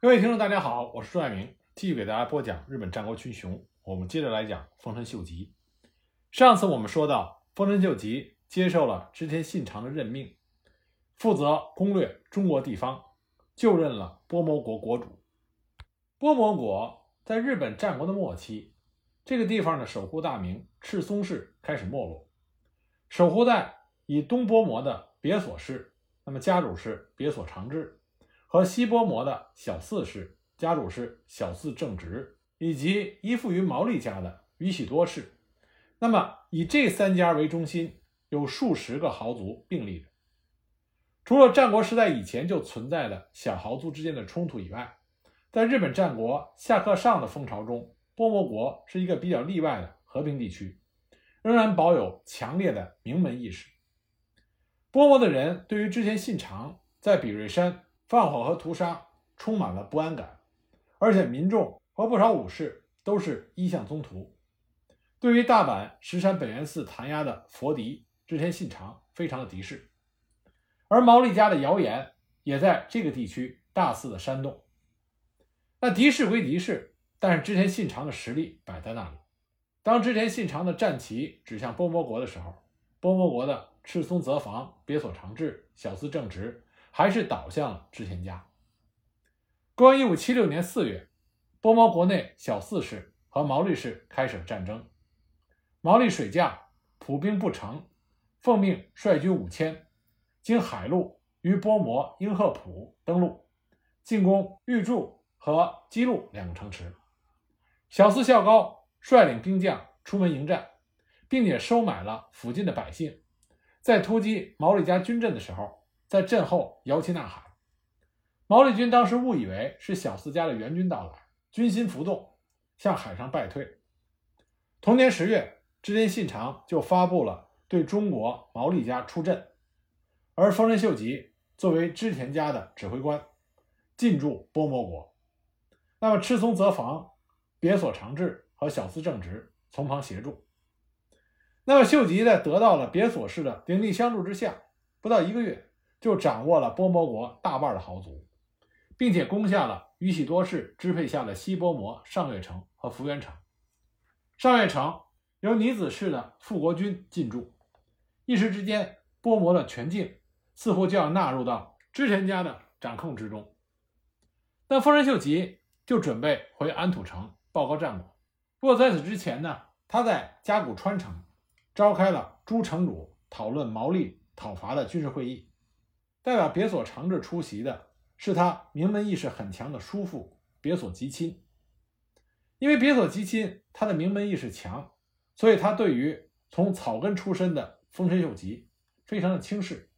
各位听众，大家好，我是朱爱明，继续给大家播讲日本战国群雄。我们接着来讲丰臣秀吉。上次我们说到，丰臣秀吉接受了织田信长的任命，负责攻略中国地方，就任了波摩国国主。波摩国在日本战国的末期，这个地方的守护大名赤松氏开始没落，守护在以东波摩的别所氏，那么家主是别所长治。和西波摩的小四氏家主是小四正直，以及依附于毛利家的宇喜多氏。那么以这三家为中心，有数十个豪族并立。除了战国时代以前就存在的小豪族之间的冲突以外，在日本战国下克上的风潮中，波摩国是一个比较例外的和平地区，仍然保有强烈的名门意识。波摩的人对于之前信长在比瑞山。放火和屠杀充满了不安感，而且民众和不少武士都是一向宗徒。对于大阪石山本愿寺弹压的佛敌织田信长，非常的敌视。而毛利家的谣言也在这个地区大肆的煽动。那敌视归敌视，但是织田信长的实力摆在那里。当织田信长的战旗指向波摩国的时候，波摩国的赤松泽房、别所长治、小司正直。还是倒向了织田家。公元一五七六年四月，波摩国内小四氏和毛利氏开始了战争。毛利水将普兵不成，奉命率军五千，经海路于波摩英鹤浦登陆，进攻玉柱和基路两个城池。小四孝高率领兵将出门迎战，并且收买了附近的百姓，在突击毛利家军阵的时候。在阵后摇旗呐喊，毛利军当时误以为是小四家的援军到来，军心浮动，向海上败退。同年十月，织田信长就发布了对中国毛利家出阵，而丰臣秀吉作为织田家的指挥官，进驻波摩国。那么赤松泽房、别所长治和小四正直从旁协助。那么秀吉在得到了别所氏的鼎力相助之下，不到一个月。就掌握了波摩国大半的豪族，并且攻下了宇喜多氏支配下的西波摩上月城和福原城。上月城由尼子氏的复国军进驻，一时之间，波摩的全境似乎就要纳入到织田家的掌控之中。但丰臣秀吉就准备回安土城报告战果。不过在此之前呢，他在加古川城召开了诸城主讨论毛利讨伐的军事会议。代表别所长治出席的是他名门意识很强的叔父别所吉亲，因为别所吉亲他的名门意识强，所以他对于从草根出身的丰臣秀吉非常的轻视。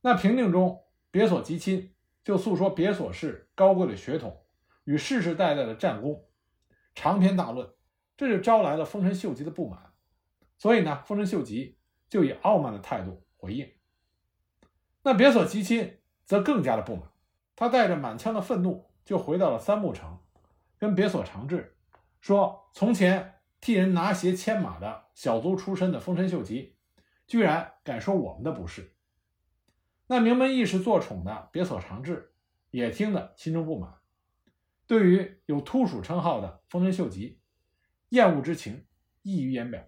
那评定中，别所吉亲就诉说别所氏高贵的血统与世世代代的战功，长篇大论，这就招来了丰臣秀吉的不满，所以呢，丰臣秀吉就以傲慢的态度回应。那别所吉亲则更加的不满，他带着满腔的愤怒就回到了三木城，跟别所长治说：“从前替人拿鞋牵马的小卒出身的丰臣秀吉，居然敢说我们的不是。”那名门义士坐宠的别所长治也听得心中不满，对于有突属称号的丰臣秀吉，厌恶之情溢于言表。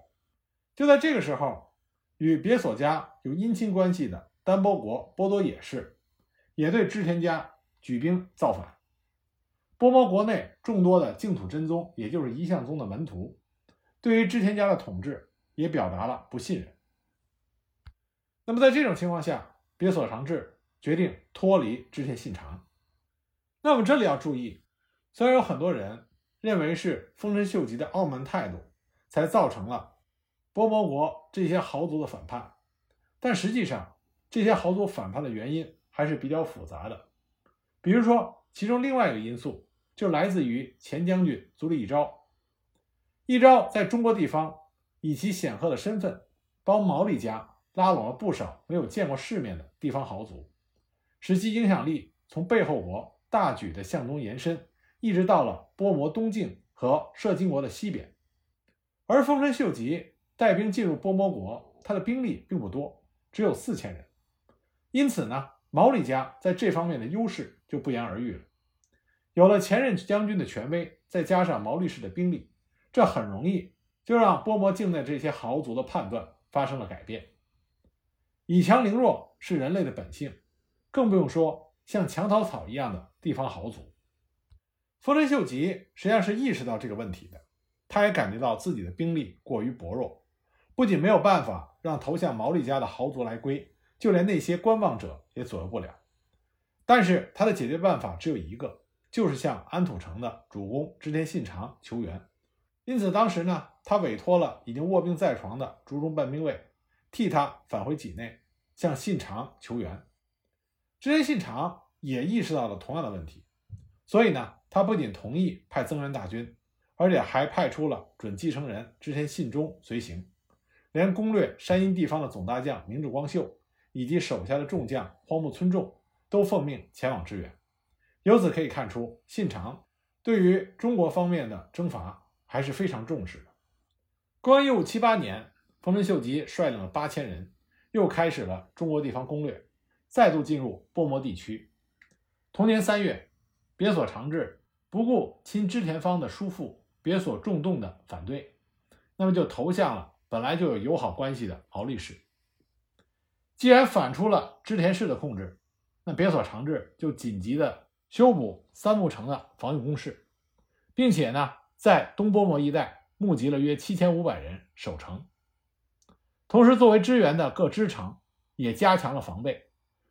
就在这个时候，与别所家有姻亲关系的。丹波国波多野氏也对织田家举兵造反。波摩国内众多的净土真宗，也就是一向宗的门徒，对于织田家的统治也表达了不信任。那么在这种情况下，别所长治决定脱离织田信长。那么这里要注意，虽然有很多人认为是丰臣秀吉的傲慢态度才造成了波摩国这些豪族的反叛，但实际上。这些豪族反叛的原因还是比较复杂的，比如说，其中另外一个因素就来自于前将军足利义昭。义昭在中国地方以其显赫的身份，帮毛利家拉拢了不少没有见过世面的地方豪族，使其影响力从背后国大举的向东延伸，一直到了波摩东境和摄津国的西边。而丰臣秀吉带兵进入波摩国，他的兵力并不多，只有四千人。因此呢，毛利家在这方面的优势就不言而喻了。有了前任将军的权威，再加上毛利氏的兵力，这很容易就让波摩境内这些豪族的判断发生了改变。以强凌弱是人类的本性，更不用说像墙头草一样的地方豪族。丰臣秀吉实际上是意识到这个问题的，他也感觉到自己的兵力过于薄弱，不仅没有办法让投向毛利家的豪族来归，就连那些观望者也左右不了。但是他的解决办法只有一个，就是向安土城的主公织田信长求援。因此，当时呢，他委托了已经卧病在床的竹中半兵卫，替他返回畿内，向信长求援。织田信长也意识到了同样的问题，所以呢。他不仅同意派增援大军，而且还派出了准继承人织田信忠随行，连攻略山阴地方的总大将明智光秀以及手下的众将荒木村重都奉命前往支援。由此可以看出，信长对于中国方面的征伐还是非常重视的。公元一五七八年，丰臣秀吉率领了八千人，又开始了中国地方攻略，再度进入波摩地区。同年三月，别所长治。不顾亲织田方的叔父别所重动的反对，那么就投向了本来就有友好关系的毛利氏。既然反出了织田氏的控制，那别所长治就紧急的修补三木城的防御工事，并且呢，在东波摩一带募集了约七千五百人守城。同时，作为支援的各支城也加强了防备，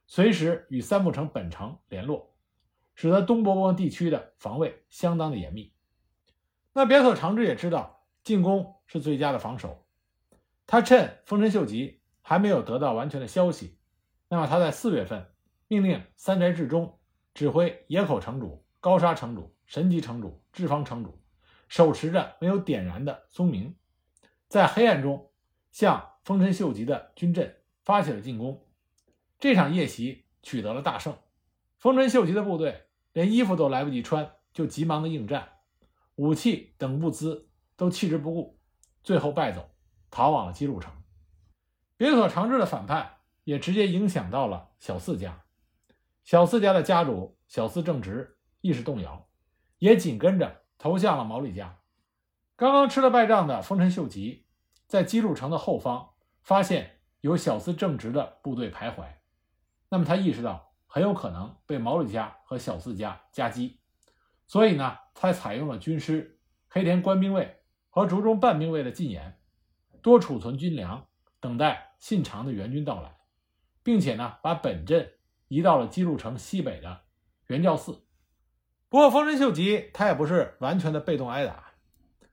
随时与三木城本城联络。使得东伯摩地区的防卫相当的严密。那别所长治也知道进攻是最佳的防守，他趁丰臣秀吉还没有得到完全的消息，那么他在四月份命令三宅治中指挥野口城主、高沙城主、神吉城主、志方城主，手持着没有点燃的松明，在黑暗中向丰臣秀吉的军阵发起了进攻。这场夜袭取得了大胜，丰臣秀吉的部队。连衣服都来不及穿，就急忙的应战，武器等物资都弃之不顾，最后败走，逃往了姬路城。别所长治的反叛也直接影响到了小四家，小四家的家主小四正直意识动摇，也紧跟着投向了毛利家。刚刚吃了败仗的丰臣秀吉，在姬路城的后方发现有小四正直的部队徘徊，那么他意识到。很有可能被毛利家和小四家夹击，所以呢，他采用了军师黑田官兵卫和竹中半兵卫的进言，多储存军粮，等待信长的援军到来，并且呢，把本阵移到了姬路城西北的元教寺。不过，丰臣秀吉他也不是完全的被动挨打，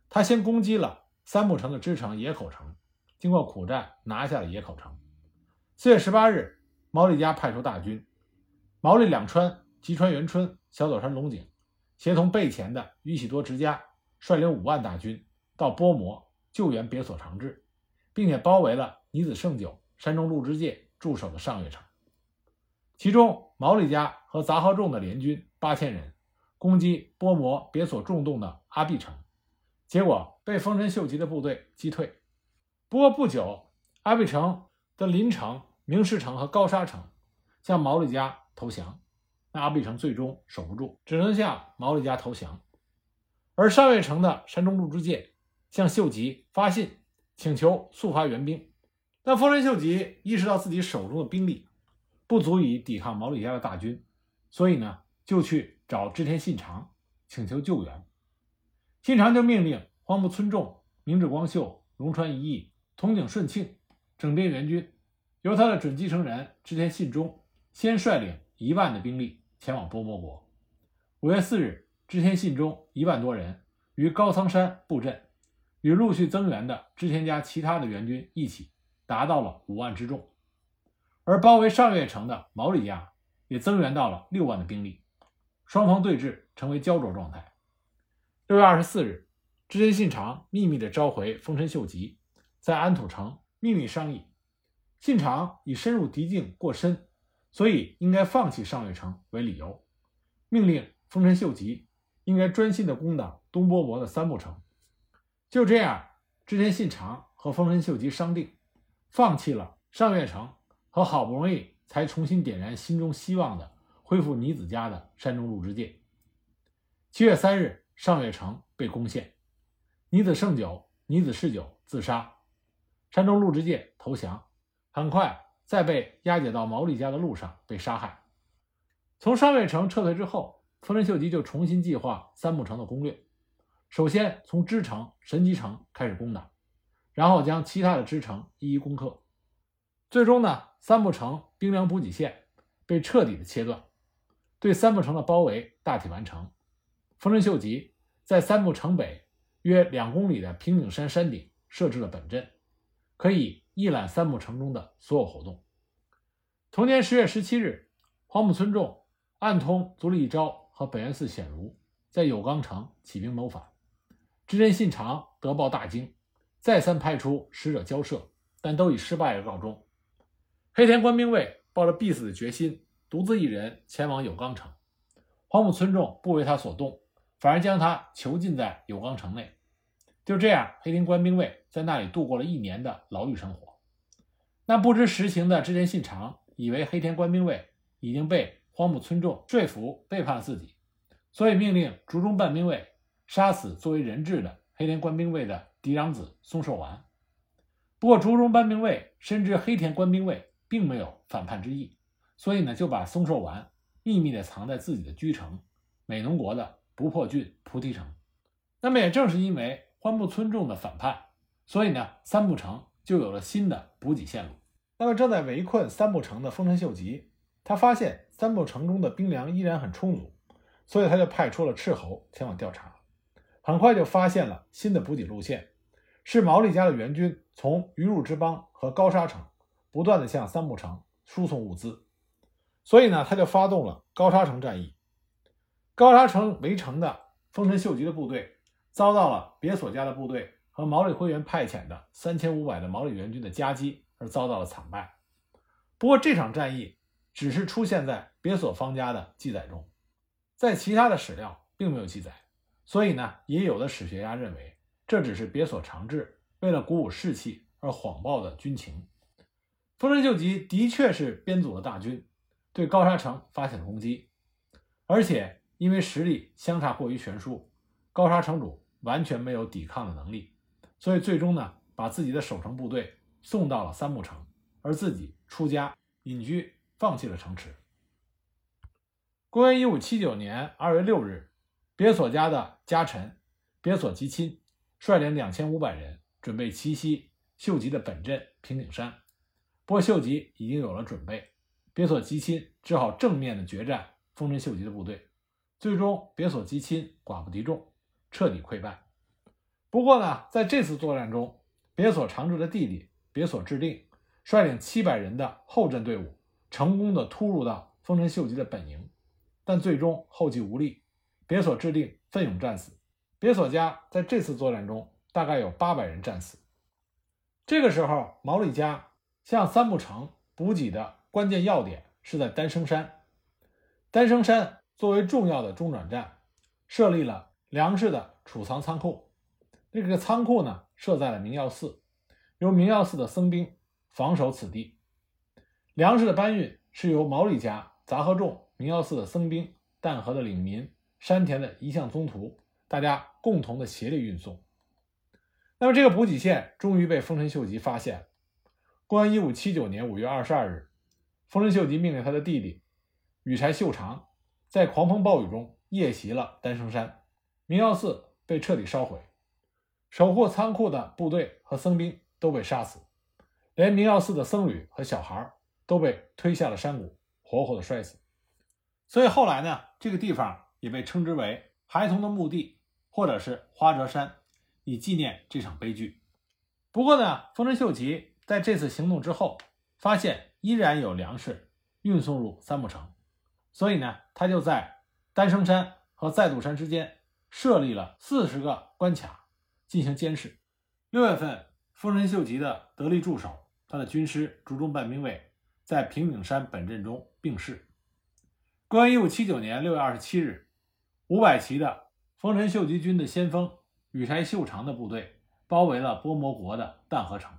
他先攻击了三木城的支城野口城，经过苦战拿下了野口城。四月十八日，毛利家派出大军。毛利两川、吉川元春、小早川龙井，协同备前的宇喜多直家，率领五万大军到波摩救援别所长治，并且包围了尼子胜久、山中鹿之介驻守的上月城。其中，毛利家和杂贺众的联军八千人攻击波摩别所重动的阿壁城，结果被丰臣秀吉的部队击退。不过不久，阿壁城的邻城明石城和高沙城向毛利家。投降，那阿壁城最终守不住，只能向毛利家投降。而上月城的山中鹿之介向秀吉发信，请求速发援兵。但丰臣秀吉意识到自己手中的兵力不足以抵抗毛利家的大军，所以呢，就去找织田信长请求救援。信长就命令荒木村重、明智光秀、龙川一义、筒井顺庆整编援军，由他的准继承人织田信忠先率领。一万的兵力前往波摩国。五月四日，织田信忠一万多人于高仓山布阵，与陆续增援的织田家其他的援军一起，达到了五万之众。而包围上月城的毛利家也增援到了六万的兵力，双方对峙成为焦灼状态。六月二十四日，织田信长秘密地召回丰臣秀吉，在安土城秘密商议。信长以深入敌境过深。所以应该放弃上月城为理由，命令丰臣秀吉应该专心的攻打东波摩的三木城。就这样，织田信长和丰臣秀吉商定，放弃了上月城和好不容易才重新点燃心中希望的恢复尼子家的山中鹿之介。七月三日，上月城被攻陷，尼子胜久、尼子世久自杀，山中陆之介投降。很快，在被押解到毛利家的路上被杀害。从上月城撤退之后，丰臣秀吉就重新计划三木城的攻略。首先从支城神机城开始攻打，然后将其他的支城一一攻克。最终呢，三木城兵粮补给线被彻底的切断，对三木城的包围大体完成。丰臣秀吉在三木城北约两公里的平顶山山顶设置了本阵，可以一览三木城中的所有活动。同年十月十七日，荒木村重暗通足利义昭和北原寺显如在有冈城起兵谋反，织田信长得报大惊，再三派出使者交涉，但都以失败而告终。黑田官兵卫抱着必死的决心，独自一人前往有冈城。荒木村众不为他所动。反而将他囚禁在有冈城内，就这样，黑田官兵卫在那里度过了一年的牢狱生活。那不知实情的织田信长以为黑田官兵卫已经被荒木村众说服背叛自己，所以命令竹中半兵卫杀死作为人质的黑田官兵卫的嫡长子松寿丸。不过，竹中半兵卫深知黑田官兵卫并没有反叛之意，所以呢，就把松寿丸秘密地藏在自己的居城美浓国的。不破郡菩提城，那么也正是因为荒木村众的反叛，所以呢，三木城就有了新的补给线路。那么正在围困三木城的丰臣秀吉，他发现三木城中的兵粮依然很充足，所以他就派出了斥候前往调查。很快就发现了新的补给路线，是毛利家的援军从鱼入之邦和高沙城不断的向三木城输送物资，所以呢，他就发动了高沙城战役。高沙城围城的丰臣秀吉的部队遭到了别所家的部队和毛利辉元派遣的三千五百的毛利援军的夹击，而遭到了惨败。不过这场战役只是出现在别所方家的记载中，在其他的史料并没有记载。所以呢，也有的史学家认为这只是别所长治为了鼓舞士气而谎报的军情。丰臣秀吉的确是编组了大军对高沙城发起了攻击，而且。因为实力相差过于悬殊，高沙城主完全没有抵抗的能力，所以最终呢，把自己的守城部队送到了三木城，而自己出家隐居，放弃了城池。公元一五七九年二月六日，别所家的家臣别所吉亲率领两千五百人准备奇袭秀吉的本镇平顶山，不过秀吉已经有了准备，别所吉亲只好正面的决战丰臣秀吉的部队。最终，别所击亲，寡不敌众，彻底溃败。不过呢，在这次作战中，别所长治的弟弟别所制定率领七百人的后阵队伍，成功的突入到丰臣秀吉的本营，但最终后继无力，别所制定奋勇战死。别所家在这次作战中大概有八百人战死。这个时候，毛利家向三木城补给的关键要点是在丹生山，丹生山。作为重要的中转站，设立了粮食的储藏仓库。这个仓库呢，设在了明耀寺，由明耀寺的僧兵防守此地。粮食的搬运是由毛利家、杂贺众、明耀寺的僧兵、淡河的领民、山田的一向宗徒，大家共同的协力运送。那么，这个补给线终于被丰臣秀吉发现。公元一五七九年五月二十二日，丰臣秀吉命令他的弟弟羽柴秀长。在狂风暴雨中夜袭了丹生山，明耀寺被彻底烧毁，守护仓库的部队和僧兵都被杀死，连明耀寺的僧侣和小孩都被推下了山谷，活活的摔死。所以后来呢，这个地方也被称之为孩童的墓地，或者是花折山，以纪念这场悲剧。不过呢，丰臣秀吉在这次行动之后，发现依然有粮食运送入三木城。所以呢，他就在丹生山和再度山之间设立了四十个关卡进行监视。六月份，丰臣秀吉的得力助手，他的军师竹中半兵卫在平顶山本阵中病逝。公元一五七九年六月二十七日，五百骑的丰臣秀吉军的先锋羽柴秀长的部队包围了波摩国的淡河城。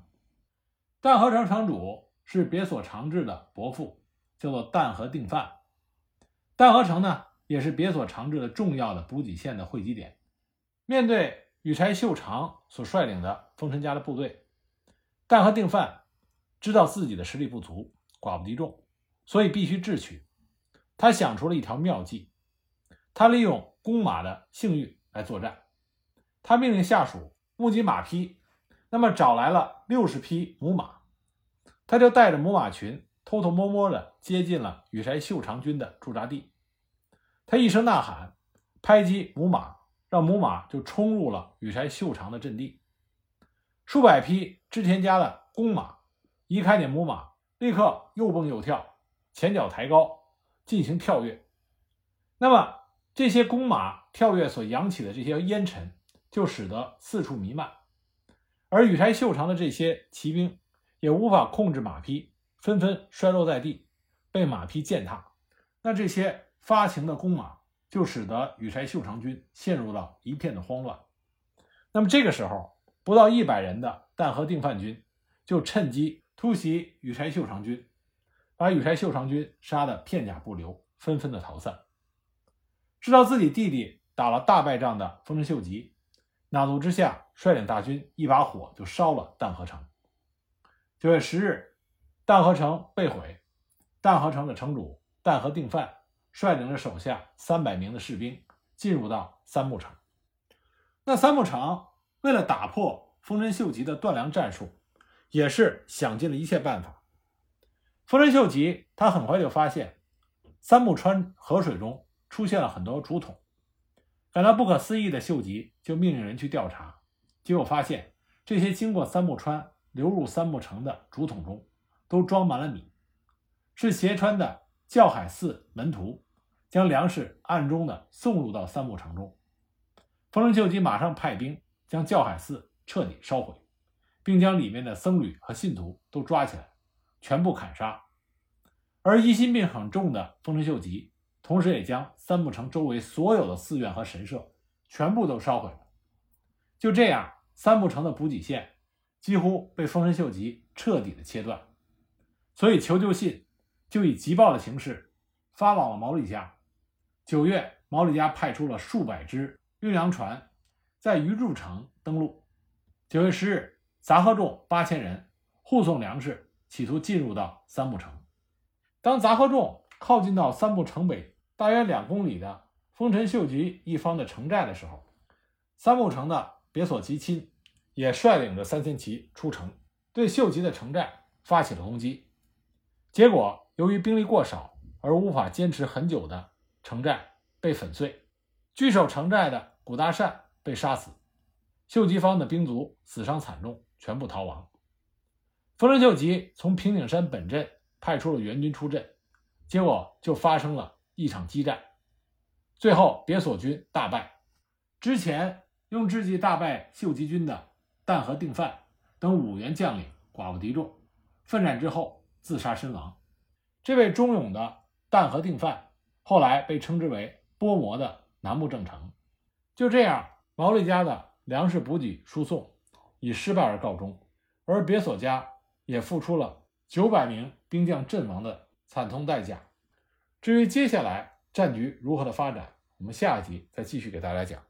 淡河城城主是别所长治的伯父，叫做淡河定范。淡河城呢，也是别所长治的重要的补给线的汇集点。面对羽柴秀长所率领的丰臣家的部队，但和定范知道自己的实力不足，寡不敌众，所以必须智取。他想出了一条妙计，他利用公马的性欲来作战。他命令下属募集马匹，那么找来了六十匹母马，他就带着母马群偷偷摸摸的接近了羽柴秀长军的驻扎地。他一声呐喊，拍击母马。让母马就冲入了羽柴秀长的阵地，数百匹织田家的公马一看见母马，立刻又蹦又跳，前脚抬高进行跳跃。那么这些公马跳跃所扬起的这些烟尘，就使得四处弥漫，而羽柴秀长的这些骑兵也无法控制马匹，纷纷摔落在地，被马匹践踏。那这些发情的公马。就使得羽柴秀长军陷入到一片的慌乱。那么这个时候，不到一百人的淡河定范军就趁机突袭羽柴秀长军，把羽柴秀长军杀得片甲不留，纷纷的逃散。知道自己弟弟打了大败仗的丰臣秀吉，恼怒之下率领大军一把火就烧了淡河城。九月十日，淡河城被毁，淡河城的城主淡河定范。率领着手下三百名的士兵进入到三木城。那三木城为了打破丰臣秀吉的断粮战术，也是想尽了一切办法。丰臣秀吉他很快就发现三木川河水中出现了很多竹筒，感到不可思议的秀吉就命令人去调查，结果发现这些经过三木川流入三木城的竹筒中都装满了米，是斜川的。教海寺门徒将粮食暗中的送入到三木城中，丰臣秀吉马上派兵将教海寺彻底烧毁，并将里面的僧侣和信徒都抓起来，全部砍杀。而疑心病很重的丰臣秀吉，同时也将三木城周围所有的寺院和神社全部都烧毁了。就这样，三木城的补给线几乎被丰臣秀吉彻底的切断。所以求救信。就以急报的形式发往了毛利家。九月，毛利家派出了数百只运粮船，在鱼住城登陆。九月十日，杂贺众八千人护送粮食，企图进入到三木城。当杂贺众靠近到三木城北大约两公里的丰臣秀吉一方的城寨的时候，三木城的别所吉亲也率领着三千骑出城，对秀吉的城寨发起了攻击。结果。由于兵力过少而无法坚持很久的城寨被粉碎，据守城寨的古大善被杀死，秀吉方的兵卒死伤惨重，全部逃亡。丰臣秀吉从平顶山本镇派出了援军出阵，结果就发生了一场激战，最后别所军大败。之前用智计大败秀吉军的淡河定范等五员将领寡不敌众，奋战之后自杀身亡。这位忠勇的淡河定范，后来被称之为波摩的南部正成。就这样，毛利家的粮食补给输送以失败而告终，而别所家也付出了九百名兵将阵亡的惨痛代价。至于接下来战局如何的发展，我们下一集再继续给大家讲。